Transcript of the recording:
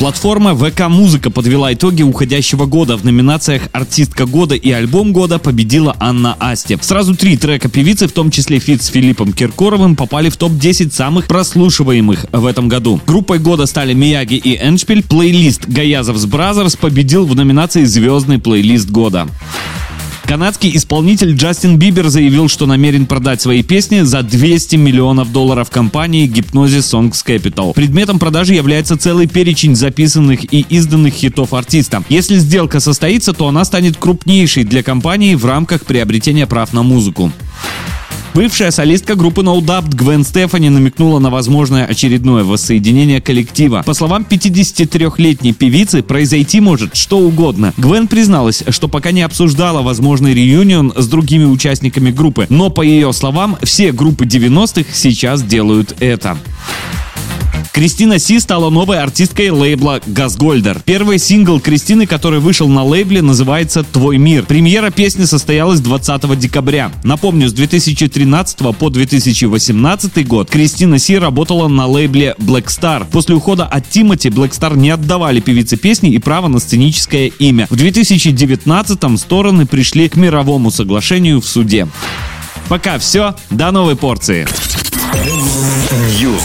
Платформа ВК Музыка подвела итоги уходящего года. В номинациях «Артистка года» и «Альбом года» победила Анна Асти. Сразу три трека певицы, в том числе фит с Филиппом Киркоровым, попали в топ-10 самых прослушиваемых в этом году. Группой года стали Мияги и Эншпиль. Плейлист Gayazovs Brothers победил в номинации «Звездный плейлист года». Канадский исполнитель Джастин Бибер заявил, что намерен продать свои песни за 200 миллионов долларов компании Hypnosis Songs Capital. Предметом продажи является целый перечень записанных и изданных хитов артиста. Если сделка состоится, то она станет крупнейшей для компании в рамках приобретения прав на музыку. Бывшая солистка группы No Doubt Гвен Стефани намекнула на возможное очередное воссоединение коллектива. По словам 53-летней певицы, произойти может что угодно. Гвен призналась, что пока не обсуждала возможный реюнион с другими участниками группы, но по ее словам, все группы 90-х сейчас делают это. Кристина Си стала новой артисткой лейбла Газгольдер. Первый сингл Кристины, который вышел на лейбле, называется «Твой мир». Премьера песни состоялась 20 декабря. Напомню, с 2013 по 2018 год Кристина Си работала на лейбле Black Star. После ухода от Тимати Black Star не отдавали певице песни и право на сценическое имя. В 2019 стороны пришли к мировому соглашению в суде. Пока все, до новой порции. News.